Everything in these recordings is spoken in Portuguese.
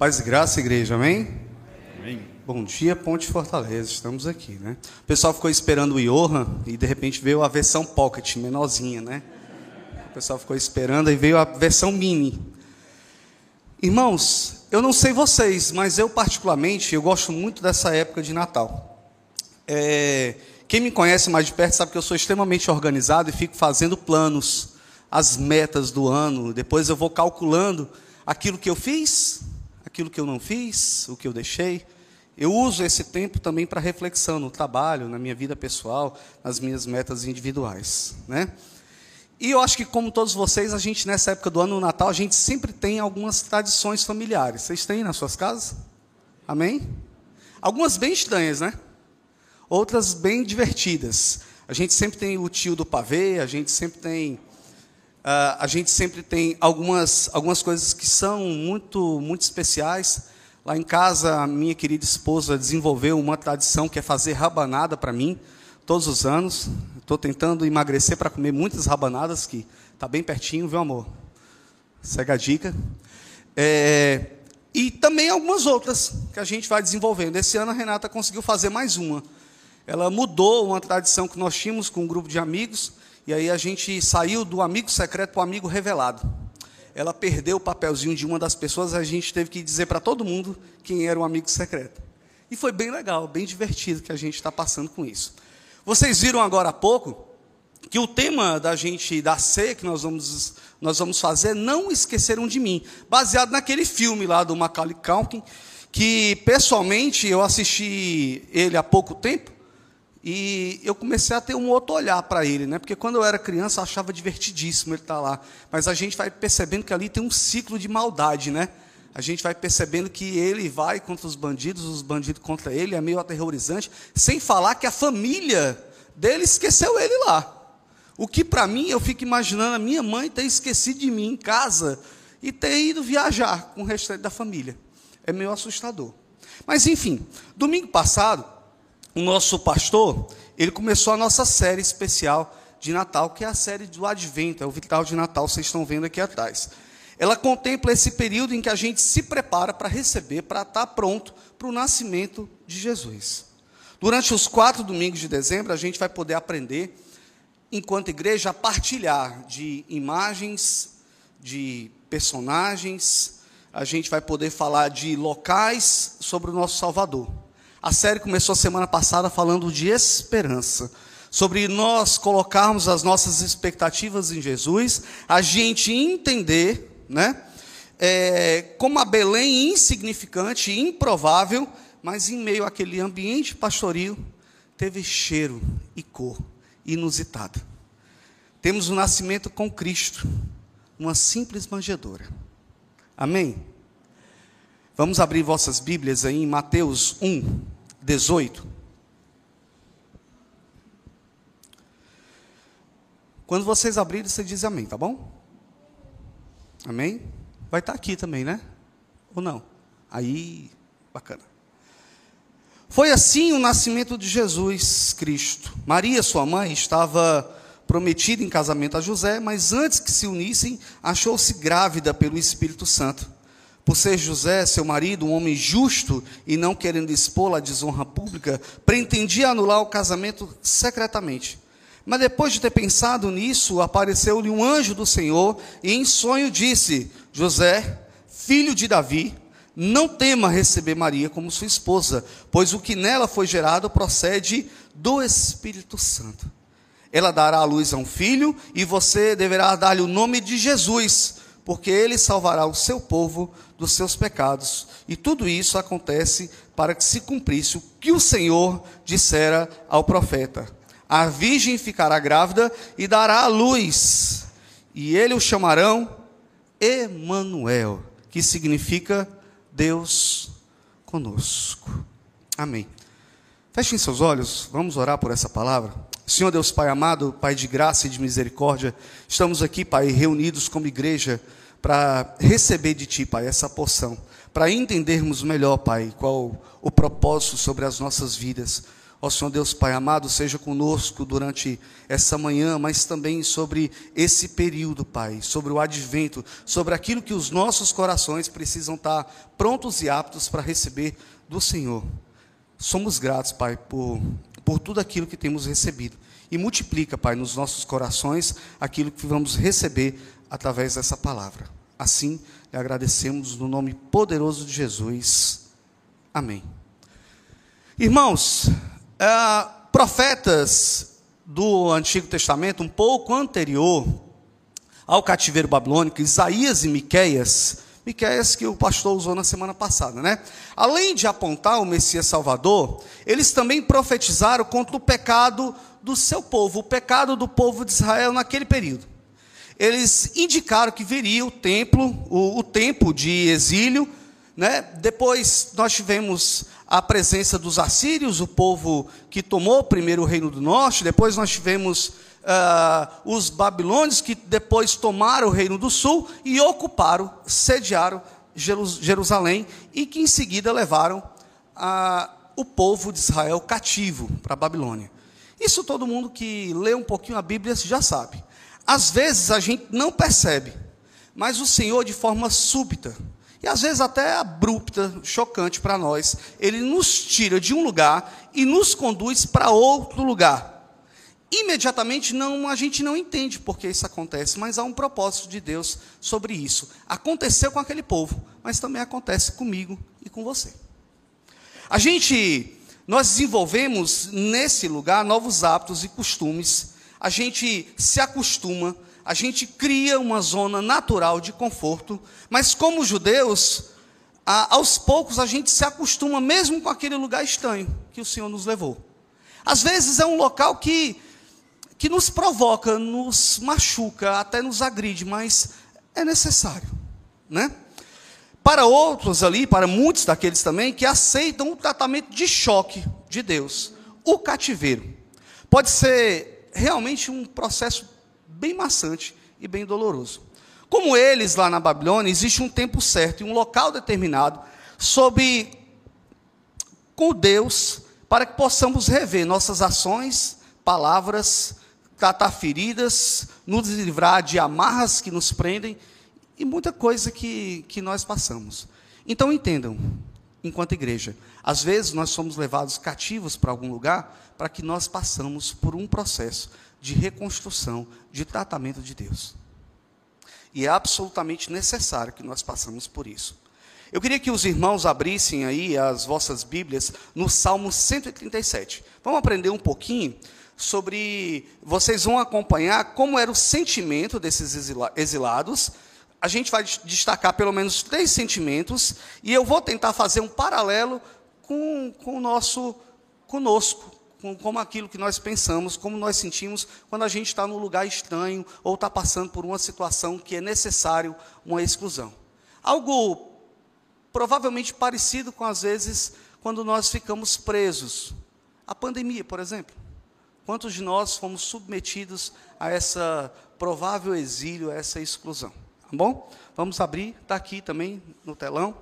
Paz e graça, igreja, amém? Amém. Bom dia, Ponte Fortaleza, estamos aqui, né? O pessoal ficou esperando o Johan e de repente veio a versão Pocket, menorzinha, né? O pessoal ficou esperando e veio a versão mini. Irmãos, eu não sei vocês, mas eu particularmente, eu gosto muito dessa época de Natal. É, quem me conhece mais de perto sabe que eu sou extremamente organizado e fico fazendo planos, as metas do ano, depois eu vou calculando aquilo que eu fiz, aquilo que eu não fiz, o que eu deixei. Eu uso esse tempo também para reflexão no trabalho, na minha vida pessoal, nas minhas metas individuais, né? E eu acho que como todos vocês, a gente nessa época do ano no Natal, a gente sempre tem algumas tradições familiares. Vocês têm nas suas casas? Amém? Algumas bem estranhas, né? Outras bem divertidas. A gente sempre tem o tio do pavê, a gente sempre tem Uh, a gente sempre tem algumas, algumas coisas que são muito, muito especiais. Lá em casa, a minha querida esposa desenvolveu uma tradição que é fazer rabanada para mim, todos os anos. Estou tentando emagrecer para comer muitas rabanadas, que está bem pertinho, viu, amor? Segue a dica. É, e também algumas outras que a gente vai desenvolvendo. Esse ano a Renata conseguiu fazer mais uma. Ela mudou uma tradição que nós tínhamos com um grupo de amigos e aí a gente saiu do amigo secreto para o amigo revelado. Ela perdeu o papelzinho de uma das pessoas, a gente teve que dizer para todo mundo quem era o amigo secreto. E foi bem legal, bem divertido que a gente está passando com isso. Vocês viram agora há pouco que o tema da gente da C que nós vamos nós vamos fazer não esqueceram de mim, baseado naquele filme lá do Macaulay Culkin, que pessoalmente eu assisti ele há pouco tempo e eu comecei a ter um outro olhar para ele, né? Porque quando eu era criança eu achava divertidíssimo ele estar tá lá, mas a gente vai percebendo que ali tem um ciclo de maldade, né? A gente vai percebendo que ele vai contra os bandidos, os bandidos contra ele, é meio aterrorizante, sem falar que a família dele esqueceu ele lá. O que para mim eu fico imaginando a minha mãe ter esquecido de mim em casa e ter ido viajar com o restante da família. É meio assustador. Mas enfim, domingo passado o nosso pastor, ele começou a nossa série especial de Natal, que é a série do Advento, é o Vital de Natal, vocês estão vendo aqui atrás. Ela contempla esse período em que a gente se prepara para receber, para estar pronto para o nascimento de Jesus. Durante os quatro domingos de dezembro, a gente vai poder aprender, enquanto igreja, a partilhar de imagens, de personagens, a gente vai poder falar de locais sobre o nosso Salvador. A série começou semana passada falando de esperança, sobre nós colocarmos as nossas expectativas em Jesus, a gente entender, né, é, como a Belém insignificante, improvável, mas em meio àquele ambiente pastoril, teve cheiro e cor inusitada. Temos o nascimento com Cristo, uma simples manjedoura. Amém? Vamos abrir vossas Bíblias aí em Mateus 1, 18. Quando vocês abrirem, você diz amém, tá bom? Amém? Vai estar tá aqui também, né? Ou não? Aí, bacana. Foi assim o nascimento de Jesus Cristo. Maria, sua mãe, estava prometida em casamento a José, mas antes que se unissem, achou-se grávida pelo Espírito Santo. Por ser José, seu marido, um homem justo e não querendo expô-la à desonra pública, pretendia anular o casamento secretamente. Mas depois de ter pensado nisso, apareceu-lhe um anjo do Senhor e em sonho disse: José, filho de Davi, não tema receber Maria como sua esposa, pois o que nela foi gerado procede do Espírito Santo. Ela dará à luz a um filho e você deverá dar-lhe o nome de Jesus porque ele salvará o seu povo dos seus pecados. E tudo isso acontece para que se cumprisse o que o Senhor dissera ao profeta: A virgem ficará grávida e dará à luz, e ele o chamarão Emanuel, que significa Deus conosco. Amém. Fechem seus olhos, vamos orar por essa palavra. Senhor Deus Pai amado, Pai de graça e de misericórdia, estamos aqui, Pai, reunidos como igreja para receber de Ti, Pai, essa porção, para entendermos melhor, Pai, qual o propósito sobre as nossas vidas. Ó Senhor Deus Pai amado, seja conosco durante essa manhã, mas também sobre esse período, Pai, sobre o advento, sobre aquilo que os nossos corações precisam estar prontos e aptos para receber do Senhor. Somos gratos, Pai, por, por tudo aquilo que temos recebido. E multiplica, Pai, nos nossos corações aquilo que vamos receber através dessa palavra. Assim, lhe agradecemos no nome poderoso de Jesus. Amém. Irmãos, uh, profetas do Antigo Testamento, um pouco anterior ao cativeiro babilônico, Isaías e Miqueias, Miqueias que o pastor usou na semana passada, né? Além de apontar o Messias Salvador, eles também profetizaram contra o pecado do seu povo, o pecado do povo de Israel naquele período. Eles indicaram que viria o templo, o, o tempo de exílio, né? Depois nós tivemos a presença dos assírios, o povo que tomou primeiro o reino do norte, depois nós tivemos uh, os babilônios que depois tomaram o reino do sul e ocuparam, sediaram Jerusalém e que em seguida levaram uh, o povo de Israel cativo para a Babilônia. Isso todo mundo que lê um pouquinho a Bíblia já sabe. Às vezes a gente não percebe, mas o Senhor, de forma súbita, e às vezes até abrupta, chocante para nós, ele nos tira de um lugar e nos conduz para outro lugar. Imediatamente não, a gente não entende por que isso acontece, mas há um propósito de Deus sobre isso. Aconteceu com aquele povo, mas também acontece comigo e com você. A gente, nós desenvolvemos nesse lugar novos hábitos e costumes. A gente se acostuma a gente cria uma zona natural de conforto, mas como judeus, a, aos poucos a gente se acostuma mesmo com aquele lugar estranho que o Senhor nos levou. Às vezes é um local que, que nos provoca, nos machuca, até nos agride, mas é necessário, né? Para outros ali, para muitos daqueles também, que aceitam o tratamento de choque de Deus, o cativeiro. Pode ser realmente um processo bem maçante e bem doloroso. Como eles lá na Babilônia, existe um tempo certo e um local determinado sob com Deus para que possamos rever nossas ações, palavras, tratar feridas, nos livrar de amarras que nos prendem e muita coisa que, que nós passamos. Então entendam, enquanto igreja, às vezes nós somos levados cativos para algum lugar para que nós passamos por um processo de reconstrução, de tratamento de Deus. E é absolutamente necessário que nós passemos por isso. Eu queria que os irmãos abrissem aí as vossas Bíblias no Salmo 137. Vamos aprender um pouquinho sobre. Vocês vão acompanhar como era o sentimento desses exilados. A gente vai destacar pelo menos três sentimentos e eu vou tentar fazer um paralelo com, com o nosso conosco, como aquilo que nós pensamos, como nós sentimos quando a gente está num lugar estranho ou está passando por uma situação que é necessário uma exclusão. Algo provavelmente parecido com às vezes quando nós ficamos presos. A pandemia, por exemplo. Quantos de nós fomos submetidos a essa provável exílio, a essa exclusão? Tá bom? Vamos abrir, está aqui também no telão.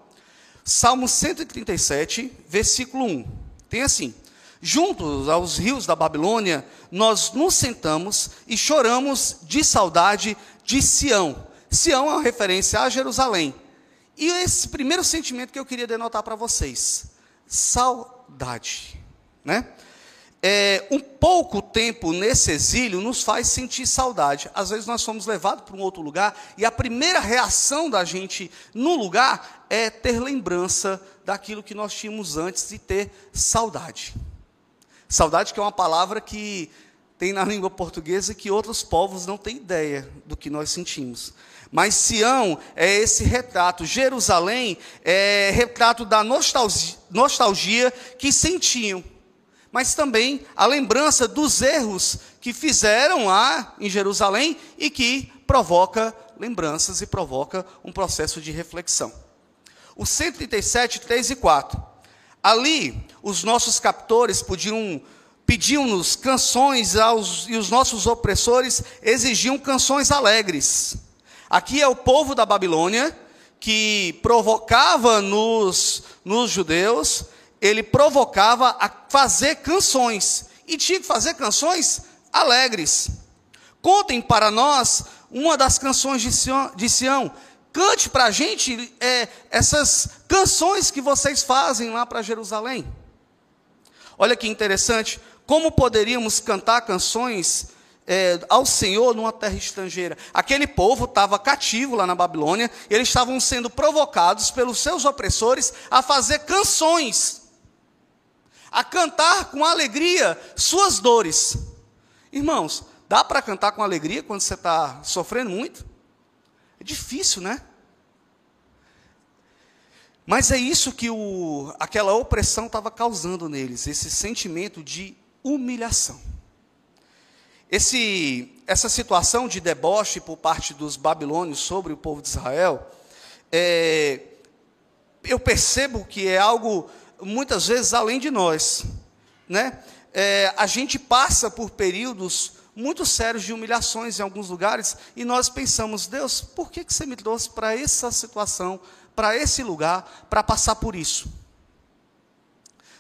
Salmo 137, versículo 1. Tem assim: juntos aos rios da Babilônia, nós nos sentamos e choramos de saudade de Sião. Sião é uma referência a Jerusalém. E esse primeiro sentimento que eu queria denotar para vocês, saudade, né? É, um pouco tempo nesse exílio nos faz sentir saudade. Às vezes nós somos levados para um outro lugar e a primeira reação da gente no lugar é ter lembrança daquilo que nós tínhamos antes e ter saudade. Saudade que é uma palavra que tem na língua portuguesa que outros povos não têm ideia do que nós sentimos. Mas Sião é esse retrato, Jerusalém é retrato da nostalgia, nostalgia que sentiam, mas também a lembrança dos erros que fizeram lá em Jerusalém e que provoca lembranças e provoca um processo de reflexão. O 137, 3 e 4. Ali, os nossos captores podiam pediam-nos canções aos, e os nossos opressores exigiam canções alegres. Aqui é o povo da Babilônia que provocava nos, nos judeus ele provocava a fazer canções. E tinha que fazer canções alegres. Contem para nós uma das canções de Sião. De Sião. Cante para a gente é, essas canções que vocês fazem lá para Jerusalém. Olha que interessante, como poderíamos cantar canções é, ao Senhor numa terra estrangeira. Aquele povo estava cativo lá na Babilônia, eles estavam sendo provocados pelos seus opressores a fazer canções, a cantar com alegria suas dores. Irmãos, dá para cantar com alegria quando você está sofrendo muito? É difícil, né? Mas é isso que o, aquela opressão estava causando neles, esse sentimento de humilhação. Esse, essa situação de deboche por parte dos babilônios sobre o povo de Israel, é, eu percebo que é algo muitas vezes além de nós, né? É, a gente passa por períodos muito sérios de humilhações em alguns lugares e nós pensamos, Deus, por que, que você me trouxe para essa situação, para esse lugar, para passar por isso?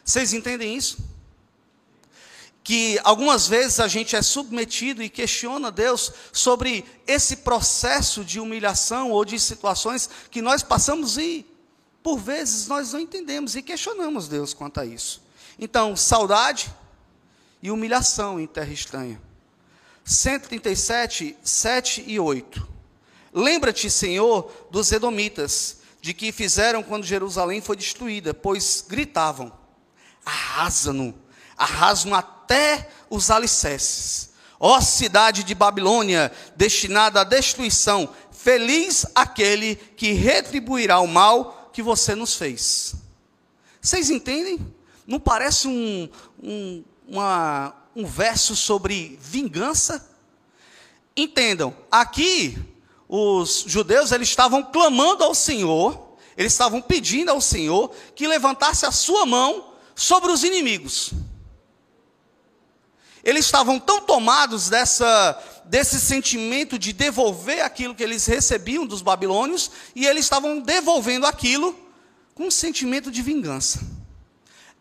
Vocês entendem isso? que algumas vezes a gente é submetido e questiona Deus sobre esse processo de humilhação ou de situações que nós passamos e, por vezes, nós não entendemos e questionamos Deus quanto a isso. Então, saudade e humilhação em terra estranha. 137, 7 e 8. Lembra-te, Senhor, dos Edomitas, de que fizeram quando Jerusalém foi destruída, pois gritavam: arrasa-no, arrasa-no até os alicerces. Ó cidade de Babilônia, destinada à destruição, feliz aquele que retribuirá o mal que você nos fez. Vocês entendem? Não parece um, um, uma, um verso sobre vingança? Entendam, aqui os judeus eles estavam clamando ao Senhor, eles estavam pedindo ao Senhor que levantasse a sua mão sobre os inimigos. Eles estavam tão tomados dessa, desse sentimento de devolver aquilo que eles recebiam dos babilônios, e eles estavam devolvendo aquilo com um sentimento de vingança.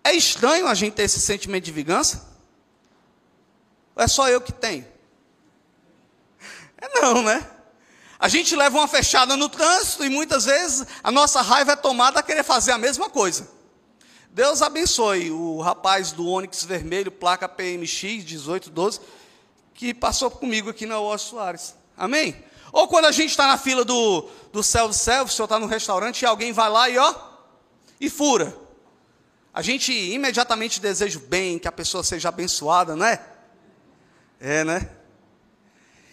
É estranho a gente ter esse sentimento de vingança? Ou é só eu que tenho? É não, né? A gente leva uma fechada no trânsito e muitas vezes a nossa raiva é tomada a querer fazer a mesma coisa. Deus abençoe o rapaz do Onix Vermelho, placa PMX 1812, que passou comigo aqui na Osso Soares. Amém? Ou quando a gente está na fila do, do self-service, o senhor está no restaurante e alguém vai lá e ó, e fura. A gente imediatamente deseja o bem, que a pessoa seja abençoada, não é? É, né?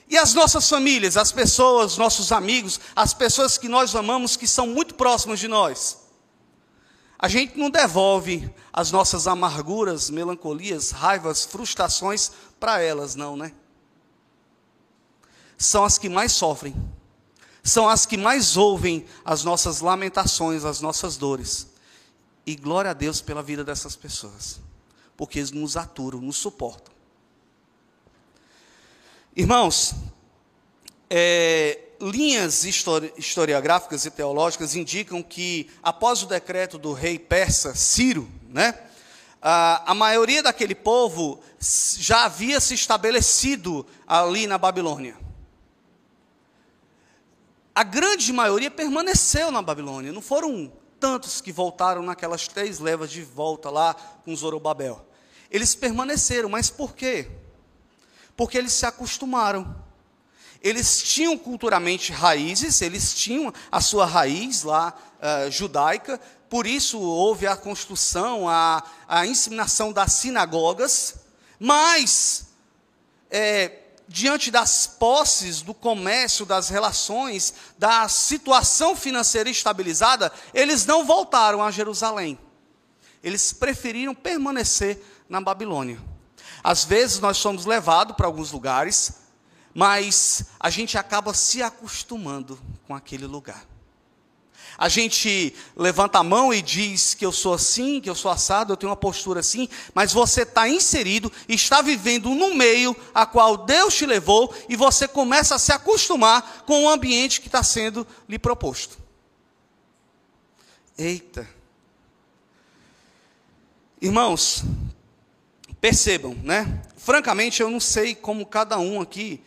E as nossas famílias, as pessoas, nossos amigos, as pessoas que nós amamos, que são muito próximas de nós. A gente não devolve as nossas amarguras, melancolias, raivas, frustrações para elas, não, né? São as que mais sofrem, são as que mais ouvem as nossas lamentações, as nossas dores. E glória a Deus pela vida dessas pessoas, porque eles nos aturam, nos suportam. Irmãos, é, linhas historiográficas e teológicas indicam que, após o decreto do rei persa Ciro, né, a, a maioria daquele povo já havia se estabelecido ali na Babilônia. A grande maioria permaneceu na Babilônia, não foram tantos que voltaram naquelas três levas de volta lá com Zorobabel. Eles permaneceram, mas por quê? Porque eles se acostumaram eles tinham culturalmente raízes, eles tinham a sua raiz lá uh, judaica, por isso houve a construção, a, a inseminação das sinagogas, mas, é, diante das posses, do comércio, das relações, da situação financeira estabilizada, eles não voltaram a Jerusalém. Eles preferiram permanecer na Babilônia. Às vezes nós somos levados para alguns lugares, mas a gente acaba se acostumando com aquele lugar. A gente levanta a mão e diz que eu sou assim, que eu sou assado, eu tenho uma postura assim, mas você está inserido está vivendo no meio a qual Deus te levou e você começa a se acostumar com o ambiente que está sendo lhe proposto. Eita! Irmãos, percebam, né? Francamente, eu não sei como cada um aqui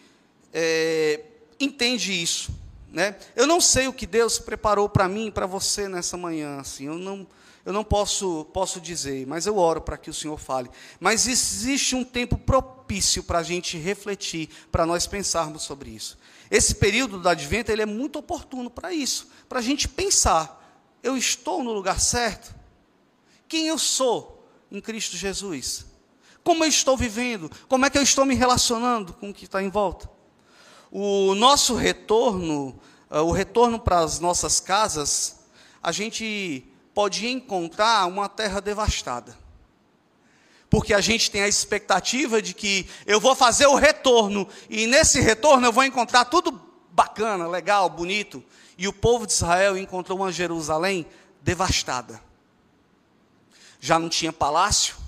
é, entende isso, né? Eu não sei o que Deus preparou para mim e para você nessa manhã, assim. Eu não, eu não posso, posso dizer, mas eu oro para que o Senhor fale. Mas existe um tempo propício para a gente refletir, para nós pensarmos sobre isso. Esse período do advento ele é muito oportuno para isso, para a gente pensar: eu estou no lugar certo? Quem eu sou em Cristo Jesus? Como eu estou vivendo? Como é que eu estou me relacionando com o que está em volta? O nosso retorno, eh, o retorno para as nossas casas, a gente pode encontrar uma terra devastada porque a gente tem a expectativa de que eu vou fazer o retorno, e nesse retorno eu vou encontrar tudo bacana, legal, bonito. E o povo de Israel encontrou uma Jerusalém devastada. Já não tinha palácio,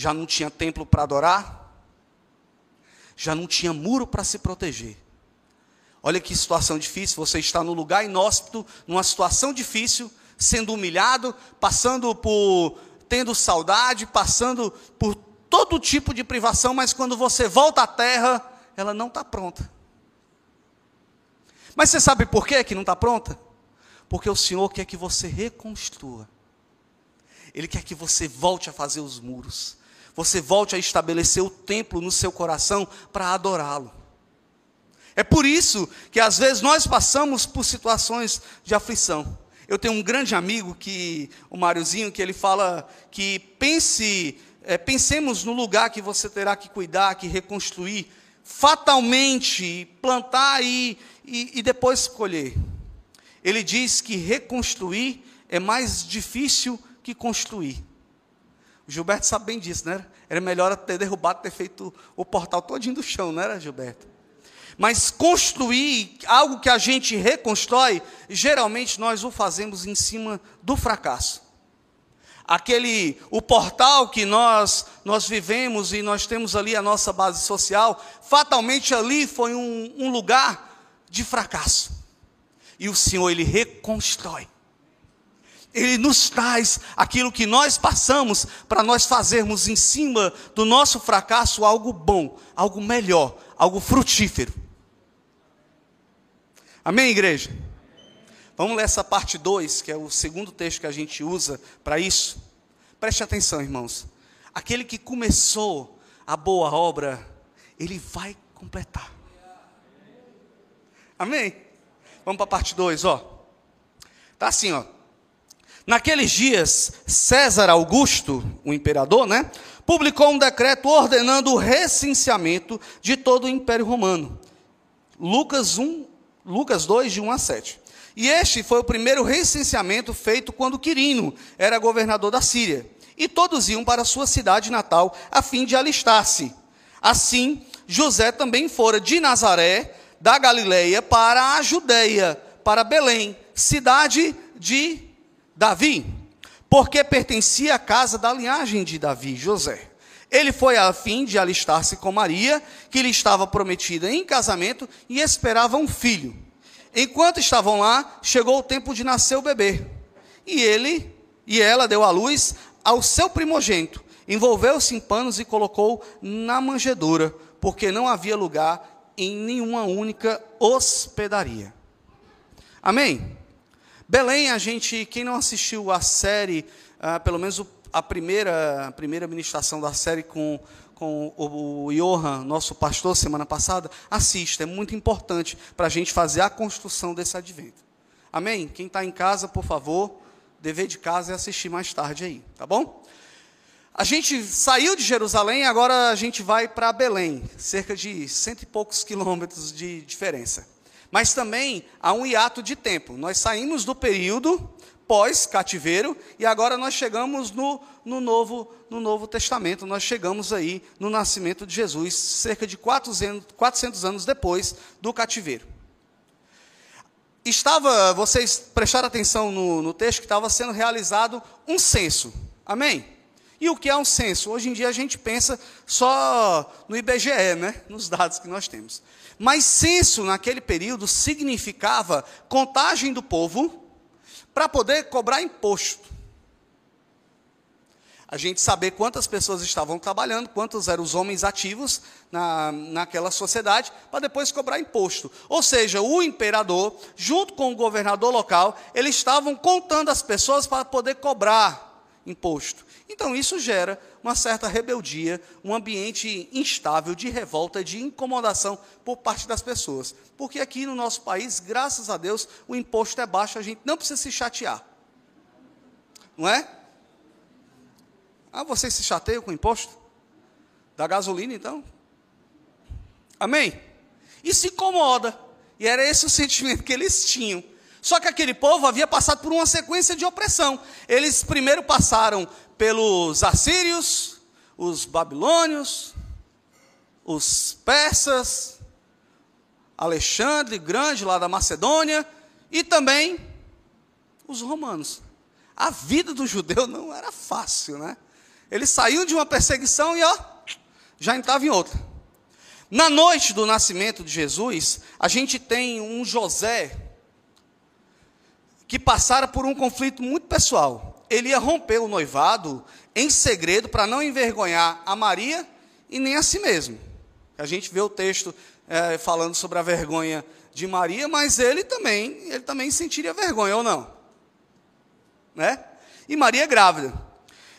já não tinha templo para adorar, já não tinha muro para se proteger. Olha que situação difícil, você está no lugar inóspito, numa situação difícil, sendo humilhado, passando por tendo saudade, passando por todo tipo de privação, mas quando você volta à terra, ela não está pronta. Mas você sabe por quê que não está pronta? Porque o Senhor quer que você reconstrua. Ele quer que você volte a fazer os muros. Você volte a estabelecer o templo no seu coração para adorá-lo. É por isso que às vezes nós passamos por situações de aflição. Eu tenho um grande amigo que, o Máriozinho, que ele fala que pense, é, pensemos no lugar que você terá que cuidar, que reconstruir, fatalmente, plantar e, e, e depois colher. Ele diz que reconstruir é mais difícil que construir. Gilberto sabe bem disso, né? Era melhor ter derrubado, ter feito o portal todinho do chão, não era, Gilberto? Mas construir algo que a gente reconstrói, geralmente nós o fazemos em cima do fracasso. Aquele, o portal que nós nós vivemos e nós temos ali a nossa base social, fatalmente ali foi um, um lugar de fracasso. E o Senhor ele reconstrói. Ele nos traz aquilo que nós passamos para nós fazermos em cima do nosso fracasso algo bom, algo melhor, algo frutífero. Amém, igreja? Vamos ler essa parte 2, que é o segundo texto que a gente usa para isso. Preste atenção, irmãos. Aquele que começou a boa obra, ele vai completar. Amém? Vamos para a parte 2, ó. Tá assim, ó. Naqueles dias, César Augusto, o imperador, né, publicou um decreto ordenando o recenseamento de todo o Império Romano. Lucas 1, Lucas 2, de 1 a 7. E este foi o primeiro recenseamento feito quando Quirino era governador da Síria. E todos iam para sua cidade natal a fim de alistar-se. Assim, José também fora de Nazaré, da Galileia, para a Judéia, para Belém, cidade de Davi, porque pertencia à casa da linhagem de Davi, José. Ele foi a fim de alistar-se com Maria, que lhe estava prometida em casamento e esperava um filho. Enquanto estavam lá, chegou o tempo de nascer o bebê. E ele e ela deu à luz ao seu primogênito, envolveu-se em panos e colocou na manjedoura, porque não havia lugar em nenhuma única hospedaria. Amém? Belém, a gente, quem não assistiu a série, ah, pelo menos a primeira, a primeira ministração da série com, com o, o Johan, nosso pastor, semana passada, assista, é muito importante para a gente fazer a construção desse advento. Amém? Quem está em casa, por favor, dever de casa é assistir mais tarde aí, tá bom? A gente saiu de Jerusalém, agora a gente vai para Belém, cerca de cento e poucos quilômetros de diferença. Mas também há um hiato de tempo. Nós saímos do período pós-cativeiro, e agora nós chegamos no, no, novo, no Novo Testamento, nós chegamos aí no nascimento de Jesus, cerca de 400, 400 anos depois do cativeiro. Estava, vocês prestaram atenção no, no texto que estava sendo realizado um censo, amém? E o que é um censo? Hoje em dia a gente pensa só no IBGE, né? nos dados que nós temos. Mas censo, naquele período, significava contagem do povo para poder cobrar imposto. a gente saber quantas pessoas estavam trabalhando, quantos eram os homens ativos na, naquela sociedade, para depois cobrar imposto. Ou seja, o imperador, junto com o governador local, eles estavam contando as pessoas para poder cobrar imposto. Então isso gera uma certa rebeldia, um ambiente instável de revolta, de incomodação por parte das pessoas. Porque aqui no nosso país, graças a Deus, o imposto é baixo, a gente não precisa se chatear. Não é? Ah, vocês se chateiam com o imposto? Da gasolina, então? Amém? E se incomoda. E era esse o sentimento que eles tinham. Só que aquele povo havia passado por uma sequência de opressão. Eles primeiro passaram pelos assírios, os babilônios, os persas, Alexandre Grande, lá da Macedônia, e também os romanos. A vida do judeu não era fácil, né? Eles saíam de uma perseguição e ó, já entravam em outra. Na noite do nascimento de Jesus, a gente tem um José que passara por um conflito muito pessoal. Ele ia romper o noivado em segredo para não envergonhar a Maria e nem a si mesmo. A gente vê o texto é, falando sobre a vergonha de Maria, mas ele também, ele também sentiria vergonha ou não, né? E Maria é grávida.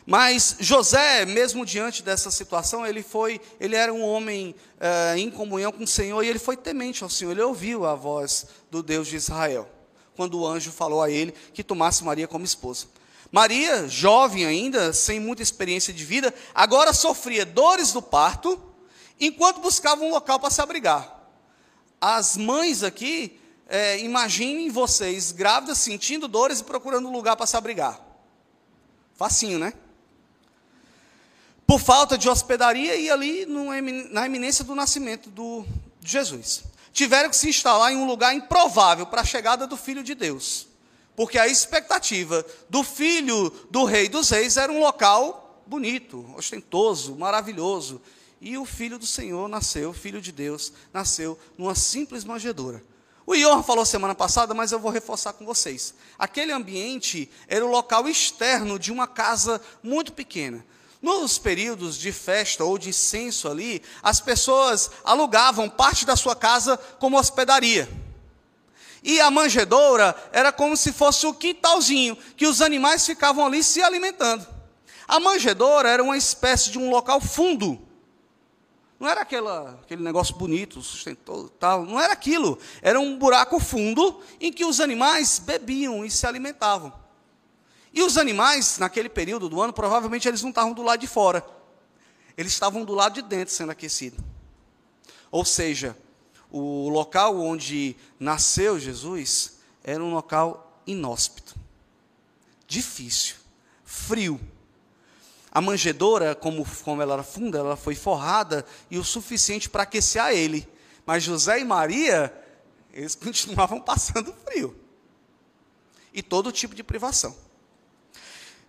Mas José, mesmo diante dessa situação, ele foi, ele era um homem é, em comunhão com o Senhor e ele foi temente ao Senhor. Ele ouviu a voz do Deus de Israel quando o anjo falou a ele que tomasse Maria como esposa. Maria, jovem ainda, sem muita experiência de vida, agora sofria dores do parto, enquanto buscava um local para se abrigar. As mães aqui, é, imaginem vocês grávidas, sentindo dores e procurando um lugar para se abrigar. Facinho, né? por falta de hospedaria e ali na eminência do nascimento do, de Jesus. Tiveram que se instalar em um lugar improvável para a chegada do Filho de Deus. Porque a expectativa do filho do Rei dos Reis era um local bonito, ostentoso, maravilhoso. E o Filho do Senhor nasceu, Filho de Deus, nasceu numa simples manjedoura. O Ior falou semana passada, mas eu vou reforçar com vocês. Aquele ambiente era o local externo de uma casa muito pequena. Nos períodos de festa ou de censo ali, as pessoas alugavam parte da sua casa como hospedaria. E a manjedoura era como se fosse o quintalzinho, que os animais ficavam ali se alimentando. A manjedoura era uma espécie de um local fundo. Não era aquela, aquele negócio bonito, sustentou, tal. Não era aquilo. Era um buraco fundo em que os animais bebiam e se alimentavam. E os animais, naquele período do ano, provavelmente eles não estavam do lado de fora. Eles estavam do lado de dentro sendo aquecidos. Ou seja, o local onde nasceu Jesus era um local inóspito, difícil, frio. A manjedoura, como, como ela era funda, ela foi forrada e o suficiente para aquecer a ele. Mas José e Maria, eles continuavam passando frio. E todo tipo de privação.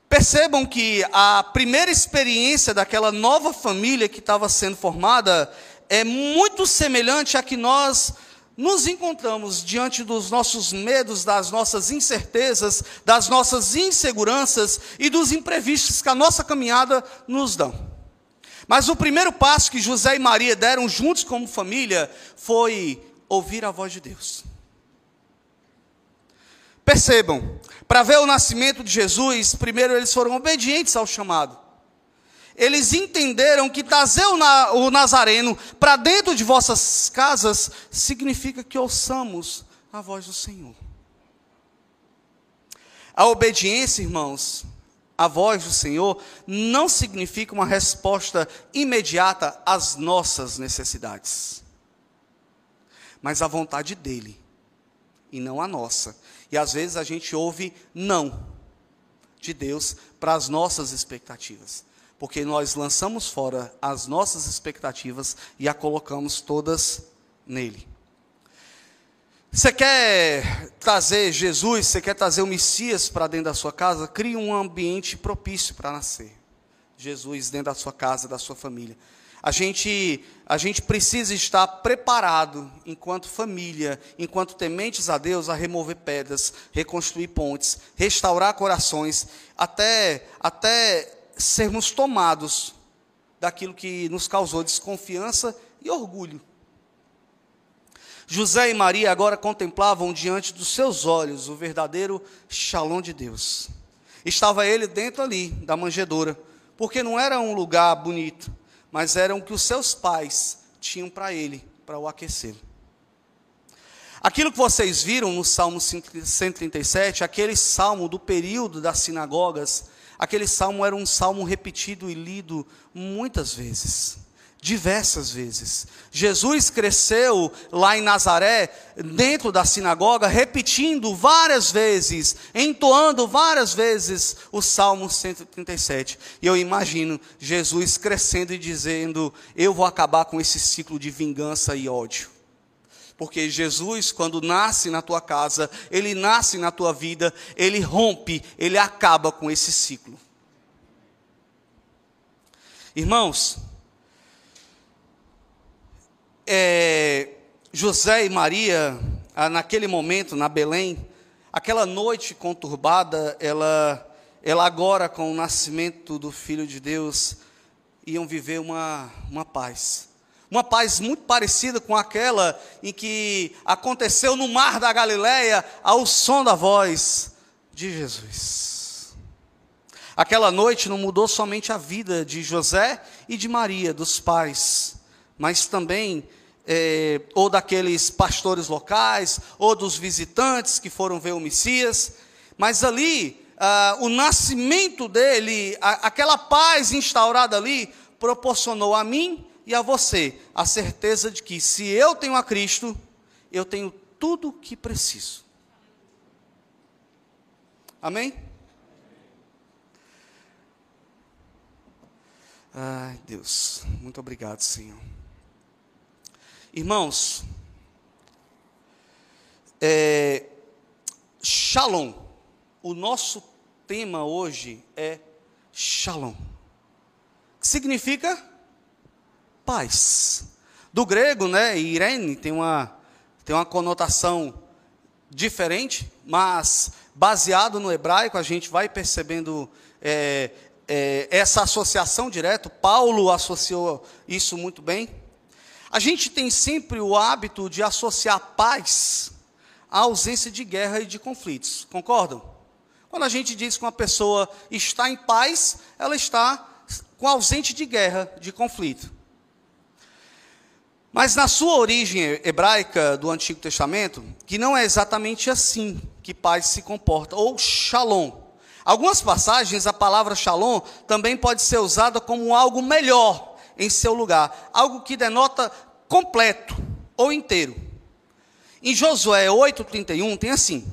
Percebam que a primeira experiência daquela nova família que estava sendo formada é muito semelhante à que nós nos encontramos diante dos nossos medos, das nossas incertezas, das nossas inseguranças e dos imprevistos que a nossa caminhada nos dão. Mas o primeiro passo que José e Maria deram juntos como família foi ouvir a voz de Deus. Percebam, para ver o nascimento de Jesus, primeiro eles foram obedientes ao chamado. Eles entenderam que trazer o Nazareno para dentro de vossas casas significa que ouçamos a voz do Senhor. A obediência, irmãos, à voz do Senhor, não significa uma resposta imediata às nossas necessidades, mas à vontade dEle, e não a nossa. E às vezes a gente ouve não de Deus para as nossas expectativas. Porque nós lançamos fora as nossas expectativas e a colocamos todas nele. Você quer trazer Jesus, você quer trazer o Messias para dentro da sua casa? Crie um ambiente propício para nascer. Jesus dentro da sua casa, da sua família. A gente, a gente precisa estar preparado, enquanto família, enquanto tementes a Deus, a remover pedras, reconstruir pontes, restaurar corações, até, até sermos tomados daquilo que nos causou desconfiança e orgulho. José e Maria agora contemplavam diante dos seus olhos o verdadeiro Shalom de Deus. Estava ele dentro ali da manjedoura, porque não era um lugar bonito, mas era o que os seus pais tinham para ele, para o aquecer. Aquilo que vocês viram no Salmo 137, aquele salmo do período das sinagogas, aquele salmo era um salmo repetido e lido muitas vezes, diversas vezes. Jesus cresceu lá em Nazaré, dentro da sinagoga, repetindo várias vezes, entoando várias vezes o Salmo 137. E eu imagino Jesus crescendo e dizendo: Eu vou acabar com esse ciclo de vingança e ódio. Porque Jesus, quando nasce na tua casa, ele nasce na tua vida, ele rompe, ele acaba com esse ciclo. Irmãos, é, José e Maria, ah, naquele momento, na Belém, aquela noite conturbada, ela, ela agora, com o nascimento do Filho de Deus, iam viver uma, uma paz uma paz muito parecida com aquela em que aconteceu no mar da Galileia ao som da voz de Jesus. Aquela noite não mudou somente a vida de José e de Maria, dos pais, mas também é, ou daqueles pastores locais, ou dos visitantes que foram ver o Messias, mas ali, ah, o nascimento dele, a, aquela paz instaurada ali, proporcionou a mim e a você a certeza de que se eu tenho a Cristo, eu tenho tudo o que preciso. Amém? Ai, Deus, muito obrigado, Senhor. Irmãos, é, Shalom, o nosso tema hoje é Shalom. Que significa paz. Do grego, né, Irene tem uma, tem uma conotação diferente, mas baseado no hebraico, a gente vai percebendo é, é, essa associação direta. Paulo associou isso muito bem. A gente tem sempre o hábito de associar paz à ausência de guerra e de conflitos, concordam? Quando a gente diz que uma pessoa está em paz, ela está com ausente de guerra, de conflito. Mas na sua origem hebraica do Antigo Testamento, que não é exatamente assim que paz se comporta, ou shalom. Algumas passagens, a palavra shalom também pode ser usada como algo melhor em seu lugar, algo que denota completo ou inteiro. Em Josué 8,31 tem assim: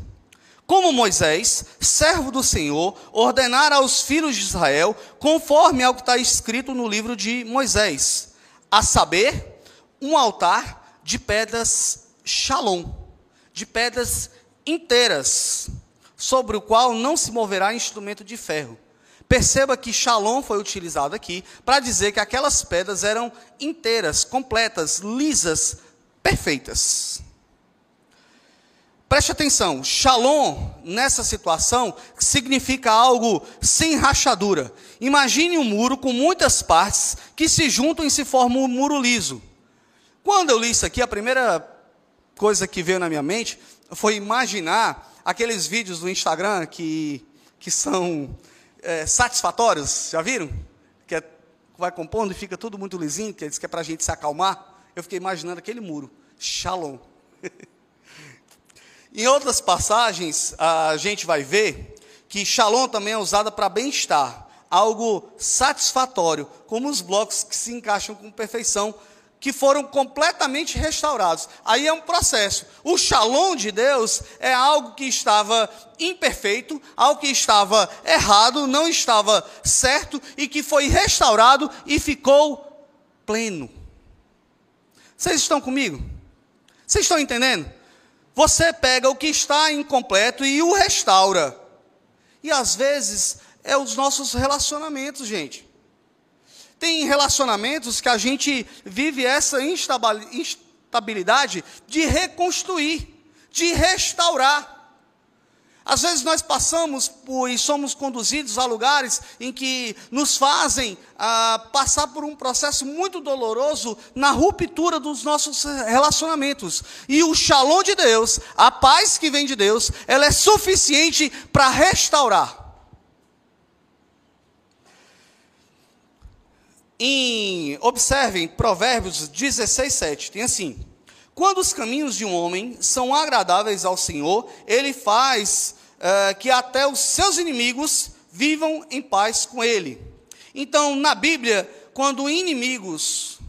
Como Moisés, servo do Senhor, ordenara aos filhos de Israel, conforme ao que está escrito no livro de Moisés, a saber, um altar de pedras shalom, de pedras inteiras, sobre o qual não se moverá instrumento de ferro. Perceba que shalom foi utilizado aqui para dizer que aquelas pedras eram inteiras, completas, lisas, perfeitas. Preste atenção, shalom nessa situação significa algo sem rachadura. Imagine um muro com muitas partes que se juntam e se formam um muro liso. Quando eu li isso aqui, a primeira coisa que veio na minha mente foi imaginar aqueles vídeos do Instagram que, que são é, satisfatórios, já viram? Que é, vai compondo e fica tudo muito lisinho, que diz que é para a gente se acalmar. Eu fiquei imaginando aquele muro, shalom. em outras passagens, a gente vai ver que shalom também é usada para bem-estar, algo satisfatório, como os blocos que se encaixam com perfeição que foram completamente restaurados. Aí é um processo. O shalom de Deus é algo que estava imperfeito, algo que estava errado, não estava certo e que foi restaurado e ficou pleno. Vocês estão comigo? Vocês estão entendendo? Você pega o que está incompleto e o restaura. E às vezes é os nossos relacionamentos, gente. Tem relacionamentos que a gente vive essa instabilidade de reconstruir, de restaurar. Às vezes nós passamos por, e somos conduzidos a lugares em que nos fazem ah, passar por um processo muito doloroso na ruptura dos nossos relacionamentos. E o shalom de Deus, a paz que vem de Deus, ela é suficiente para restaurar. Em, observem Provérbios 16, 7, tem assim: Quando os caminhos de um homem são agradáveis ao Senhor, ele faz uh, que até os seus inimigos vivam em paz com ele. Então, na Bíblia, quando inimigos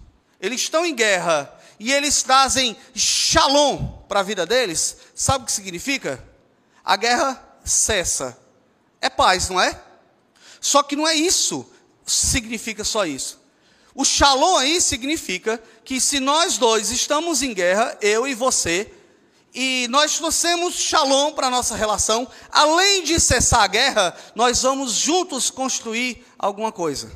eles estão em guerra e eles trazem shalom para a vida deles, sabe o que significa? A guerra cessa. É paz, não é? Só que não é isso, significa só isso. O shalom aí significa que se nós dois estamos em guerra, eu e você, e nós trouxemos shalom para a nossa relação, além de cessar a guerra, nós vamos juntos construir alguma coisa.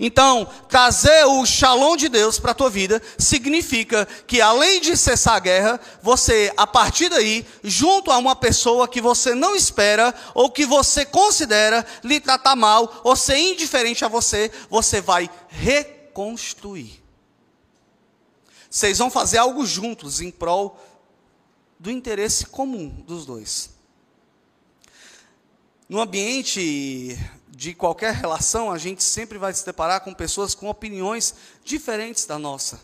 Então, trazer o shalom de Deus para a tua vida significa que além de cessar a guerra, você, a partir daí, junto a uma pessoa que você não espera ou que você considera lhe tratar mal ou ser indiferente a você, você vai reconstruir. Vocês vão fazer algo juntos em prol do interesse comum dos dois. No ambiente de qualquer relação, a gente sempre vai se deparar com pessoas com opiniões diferentes da nossa.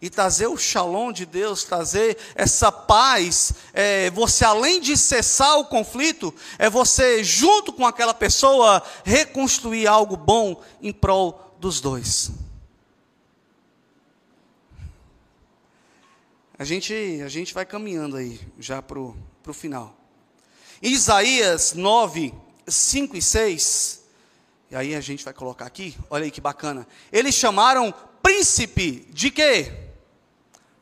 E trazer o shalom de Deus, trazer essa paz, é, você além de cessar o conflito, é você, junto com aquela pessoa, reconstruir algo bom em prol dos dois. A gente, a gente vai caminhando aí, já para o final. Isaías 9, 5 e 6, e aí a gente vai colocar aqui, olha aí que bacana. Eles chamaram príncipe de quê?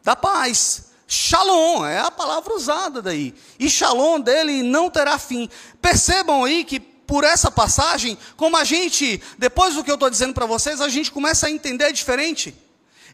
Da paz. Shalom, é a palavra usada daí. E shalom dele não terá fim. Percebam aí que por essa passagem, como a gente, depois do que eu estou dizendo para vocês, a gente começa a entender diferente.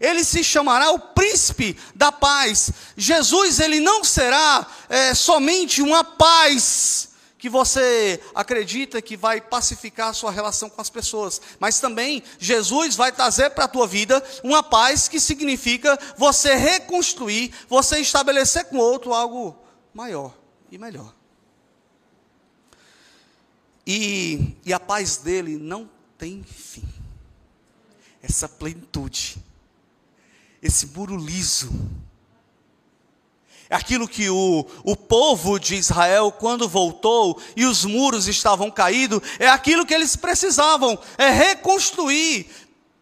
Ele se chamará o príncipe da paz. Jesus, ele não será é, somente uma paz que você acredita que vai pacificar a sua relação com as pessoas, mas também Jesus vai trazer para a tua vida uma paz que significa você reconstruir, você estabelecer com o outro algo maior e melhor. E, e a paz dele não tem fim. Essa plenitude, esse muro liso, aquilo que o, o povo de Israel, quando voltou e os muros estavam caídos, é aquilo que eles precisavam, é reconstruir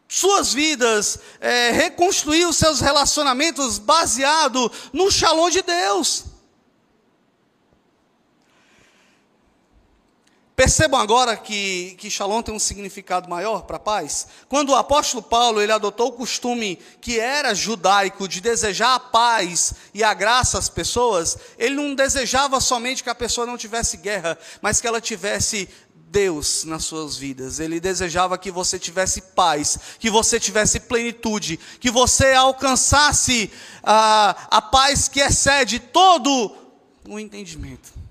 suas vidas, é reconstruir os seus relacionamentos baseado no shalom de Deus. Percebam agora que, que Shalom tem um significado maior para a paz. Quando o apóstolo Paulo ele adotou o costume que era judaico de desejar a paz e a graça às pessoas, ele não desejava somente que a pessoa não tivesse guerra, mas que ela tivesse Deus nas suas vidas. Ele desejava que você tivesse paz, que você tivesse plenitude, que você alcançasse a, a paz que excede todo o entendimento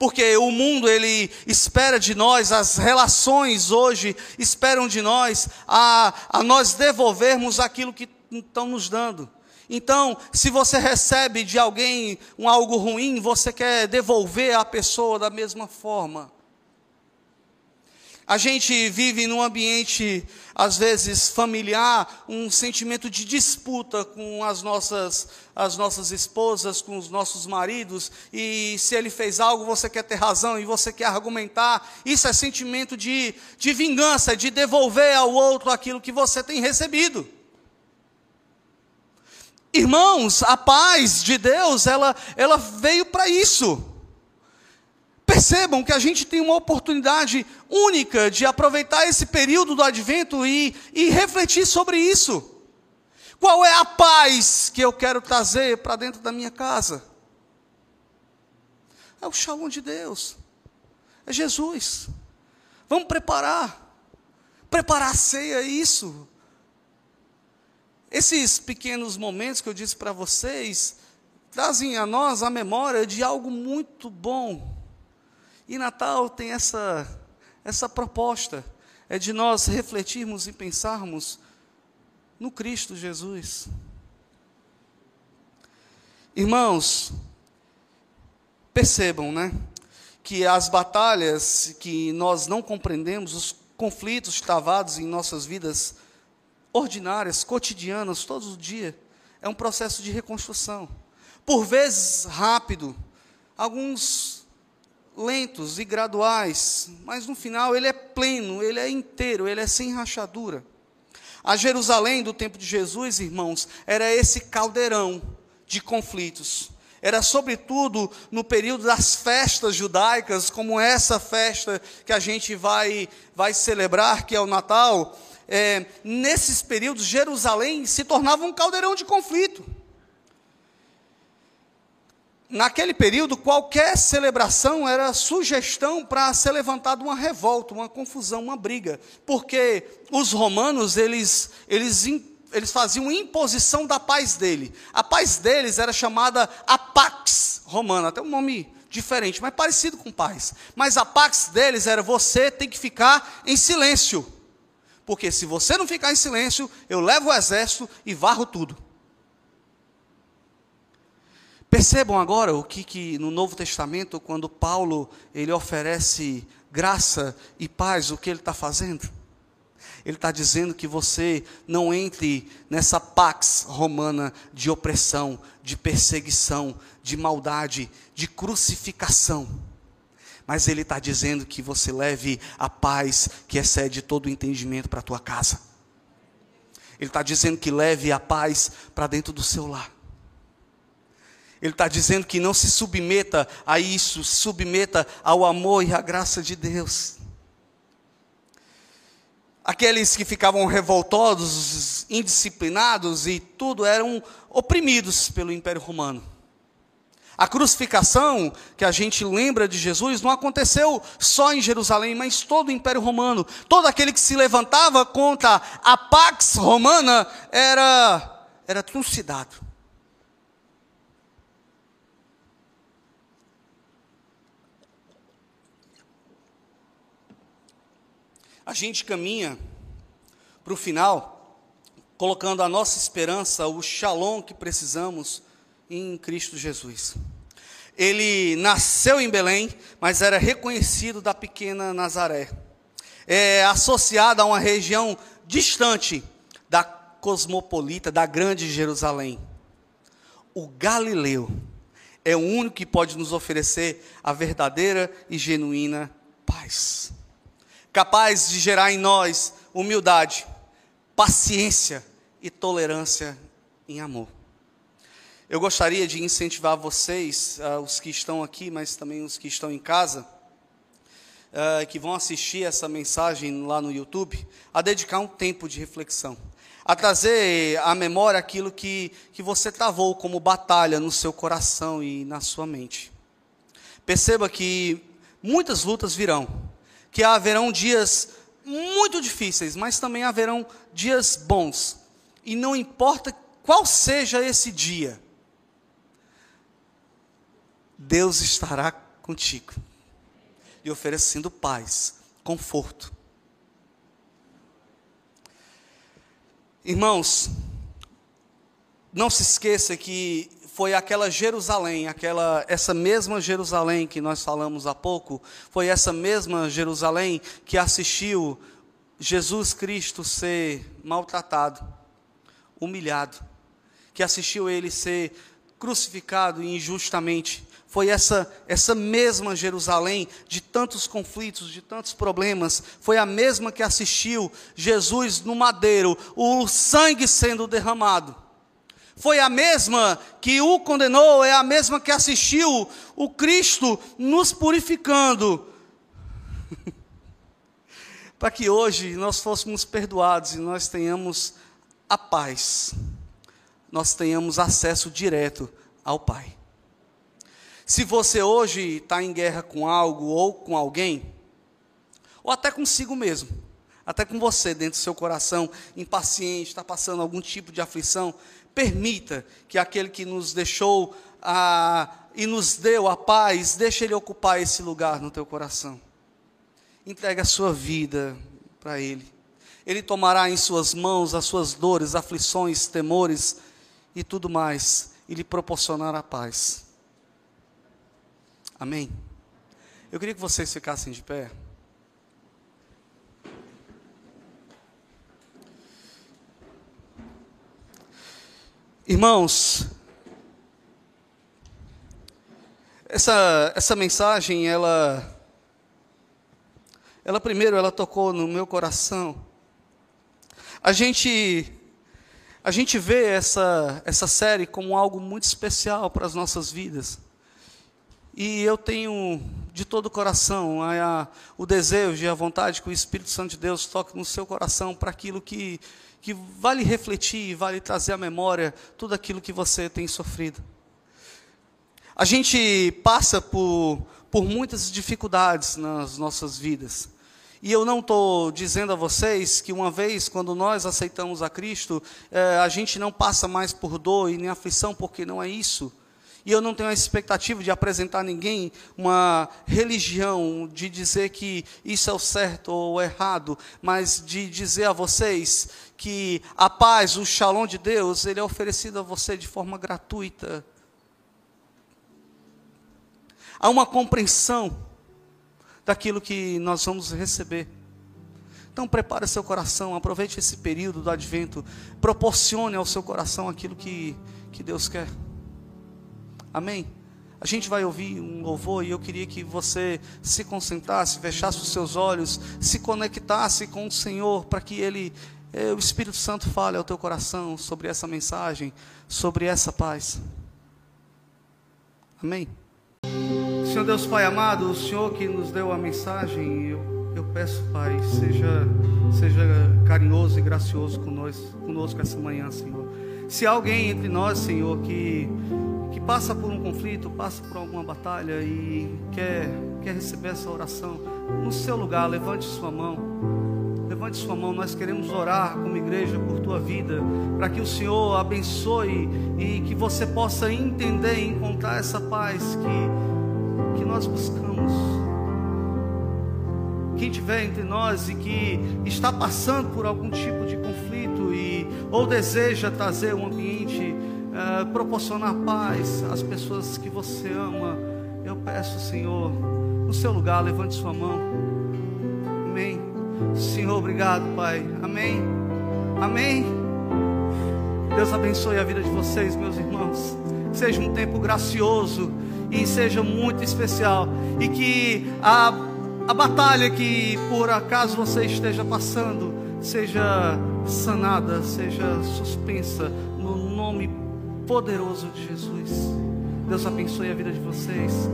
porque o mundo ele espera de nós, as relações hoje esperam de nós a, a nós devolvermos aquilo que estão nos dando. Então, se você recebe de alguém um algo ruim, você quer devolver à pessoa da mesma forma. A gente vive num ambiente, às vezes, familiar, um sentimento de disputa com as nossas, as nossas esposas, com os nossos maridos, e se ele fez algo, você quer ter razão e você quer argumentar. Isso é sentimento de, de vingança, de devolver ao outro aquilo que você tem recebido. Irmãos, a paz de Deus, ela, ela veio para isso. Percebam que a gente tem uma oportunidade única de aproveitar esse período do advento e, e refletir sobre isso. Qual é a paz que eu quero trazer para dentro da minha casa? É o shalom de Deus, é Jesus. Vamos preparar, preparar a ceia, é isso. Esses pequenos momentos que eu disse para vocês, trazem a nós a memória de algo muito bom. E Natal tem essa, essa proposta, é de nós refletirmos e pensarmos no Cristo Jesus. Irmãos, percebam, né? Que as batalhas que nós não compreendemos, os conflitos travados em nossas vidas ordinárias, cotidianas, todos os dias, é um processo de reconstrução. Por vezes rápido, alguns lentos e graduais, mas no final ele é pleno, ele é inteiro, ele é sem rachadura. A Jerusalém do tempo de Jesus, irmãos, era esse caldeirão de conflitos. Era sobretudo no período das festas judaicas, como essa festa que a gente vai, vai celebrar, que é o Natal. É, nesses períodos, Jerusalém se tornava um caldeirão de conflito naquele período, qualquer celebração era sugestão para ser levantada uma revolta, uma confusão, uma briga, porque os romanos eles, eles, eles faziam imposição da paz dele. A paz deles era chamada a pax romana, até um nome diferente, mas parecido com paz. Mas a pax deles era você tem que ficar em silêncio. Porque se você não ficar em silêncio, eu levo o exército e varro tudo. Percebam agora o que, que no Novo Testamento, quando Paulo ele oferece graça e paz, o que ele está fazendo? Ele está dizendo que você não entre nessa pax romana de opressão, de perseguição, de maldade, de crucificação. Mas ele está dizendo que você leve a paz que excede todo o entendimento para a tua casa. Ele está dizendo que leve a paz para dentro do seu lar. Ele está dizendo que não se submeta a isso, se submeta ao amor e à graça de Deus. Aqueles que ficavam revoltosos, indisciplinados e tudo eram oprimidos pelo Império Romano. A crucificação que a gente lembra de Jesus não aconteceu só em Jerusalém, mas todo o Império Romano. Todo aquele que se levantava contra a Pax Romana era, era trucidado. A gente caminha para o final, colocando a nossa esperança, o shalom que precisamos em Cristo Jesus. Ele nasceu em Belém, mas era reconhecido da pequena Nazaré. É associado a uma região distante da cosmopolita, da grande Jerusalém. O Galileu é o único que pode nos oferecer a verdadeira e genuína paz capaz de gerar em nós humildade, paciência e tolerância em amor. Eu gostaria de incentivar vocês, uh, os que estão aqui, mas também os que estão em casa, uh, que vão assistir essa mensagem lá no YouTube, a dedicar um tempo de reflexão, a trazer à memória aquilo que, que você travou como batalha no seu coração e na sua mente. Perceba que muitas lutas virão, que haverão dias muito difíceis, mas também haverão dias bons. E não importa qual seja esse dia, Deus estará contigo, lhe oferecendo paz, conforto. Irmãos, não se esqueça que foi aquela Jerusalém, aquela essa mesma Jerusalém que nós falamos há pouco, foi essa mesma Jerusalém que assistiu Jesus Cristo ser maltratado, humilhado, que assistiu ele ser crucificado injustamente. Foi essa essa mesma Jerusalém de tantos conflitos, de tantos problemas, foi a mesma que assistiu Jesus no madeiro, o sangue sendo derramado foi a mesma que o condenou, é a mesma que assistiu o Cristo nos purificando. Para que hoje nós fôssemos perdoados e nós tenhamos a paz, nós tenhamos acesso direto ao Pai. Se você hoje está em guerra com algo ou com alguém, ou até consigo mesmo, até com você dentro do seu coração, impaciente, está passando algum tipo de aflição, permita que aquele que nos deixou a, e nos deu a paz, deixa Ele ocupar esse lugar no teu coração. Entregue a sua vida para Ele. Ele tomará em suas mãos as suas dores, aflições, temores e tudo mais, e lhe proporcionará paz. Amém? Eu queria que vocês ficassem de pé. Irmãos, essa, essa mensagem, ela, ela primeiro, ela tocou no meu coração. A gente, a gente vê essa, essa série como algo muito especial para as nossas vidas. E eu tenho de todo o coração a, a, o desejo e a vontade que o Espírito Santo de Deus toque no seu coração para aquilo que que vale refletir, vale trazer à memória tudo aquilo que você tem sofrido. A gente passa por, por muitas dificuldades nas nossas vidas. E eu não estou dizendo a vocês que uma vez, quando nós aceitamos a Cristo, é, a gente não passa mais por dor e nem aflição, porque não é isso. E eu não tenho a expectativa de apresentar a ninguém uma religião, de dizer que isso é o certo ou errado, mas de dizer a vocês que a paz, o shalom de Deus, ele é oferecido a você de forma gratuita. Há uma compreensão daquilo que nós vamos receber. Então prepare seu coração, aproveite esse período do advento, proporcione ao seu coração aquilo que, que Deus quer. Amém? A gente vai ouvir um louvor e eu queria que você se concentrasse, fechasse os seus olhos, se conectasse com o Senhor para que Ele, eh, o Espírito Santo, fale ao teu coração sobre essa mensagem, sobre essa paz. Amém? Senhor Deus Pai amado, o Senhor que nos deu a mensagem, eu, eu peço, Pai, seja, seja carinhoso e gracioso conosco, conosco essa manhã, Senhor. Se alguém entre nós, Senhor, que que passa por um conflito, passa por alguma batalha e quer, quer receber essa oração, no seu lugar, levante sua mão. Levante sua mão, nós queremos orar como igreja por tua vida, para que o Senhor abençoe e que você possa entender e encontrar essa paz que, que nós buscamos. Quem tiver entre nós e que está passando por algum tipo de conflito e ou deseja trazer um ambiente uh, proporcionar paz às pessoas que você ama. Eu peço, Senhor, no seu lugar, levante sua mão. Amém. Senhor, obrigado, Pai. Amém. Amém. Deus abençoe a vida de vocês, meus irmãos. Seja um tempo gracioso e seja muito especial. E que a, a batalha que por acaso você esteja passando seja sanada, seja suspensa poderoso de Jesus. Deus abençoe a vida de vocês.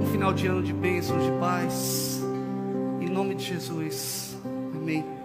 Um final de ano de bênçãos, de paz. Em nome de Jesus. Amém.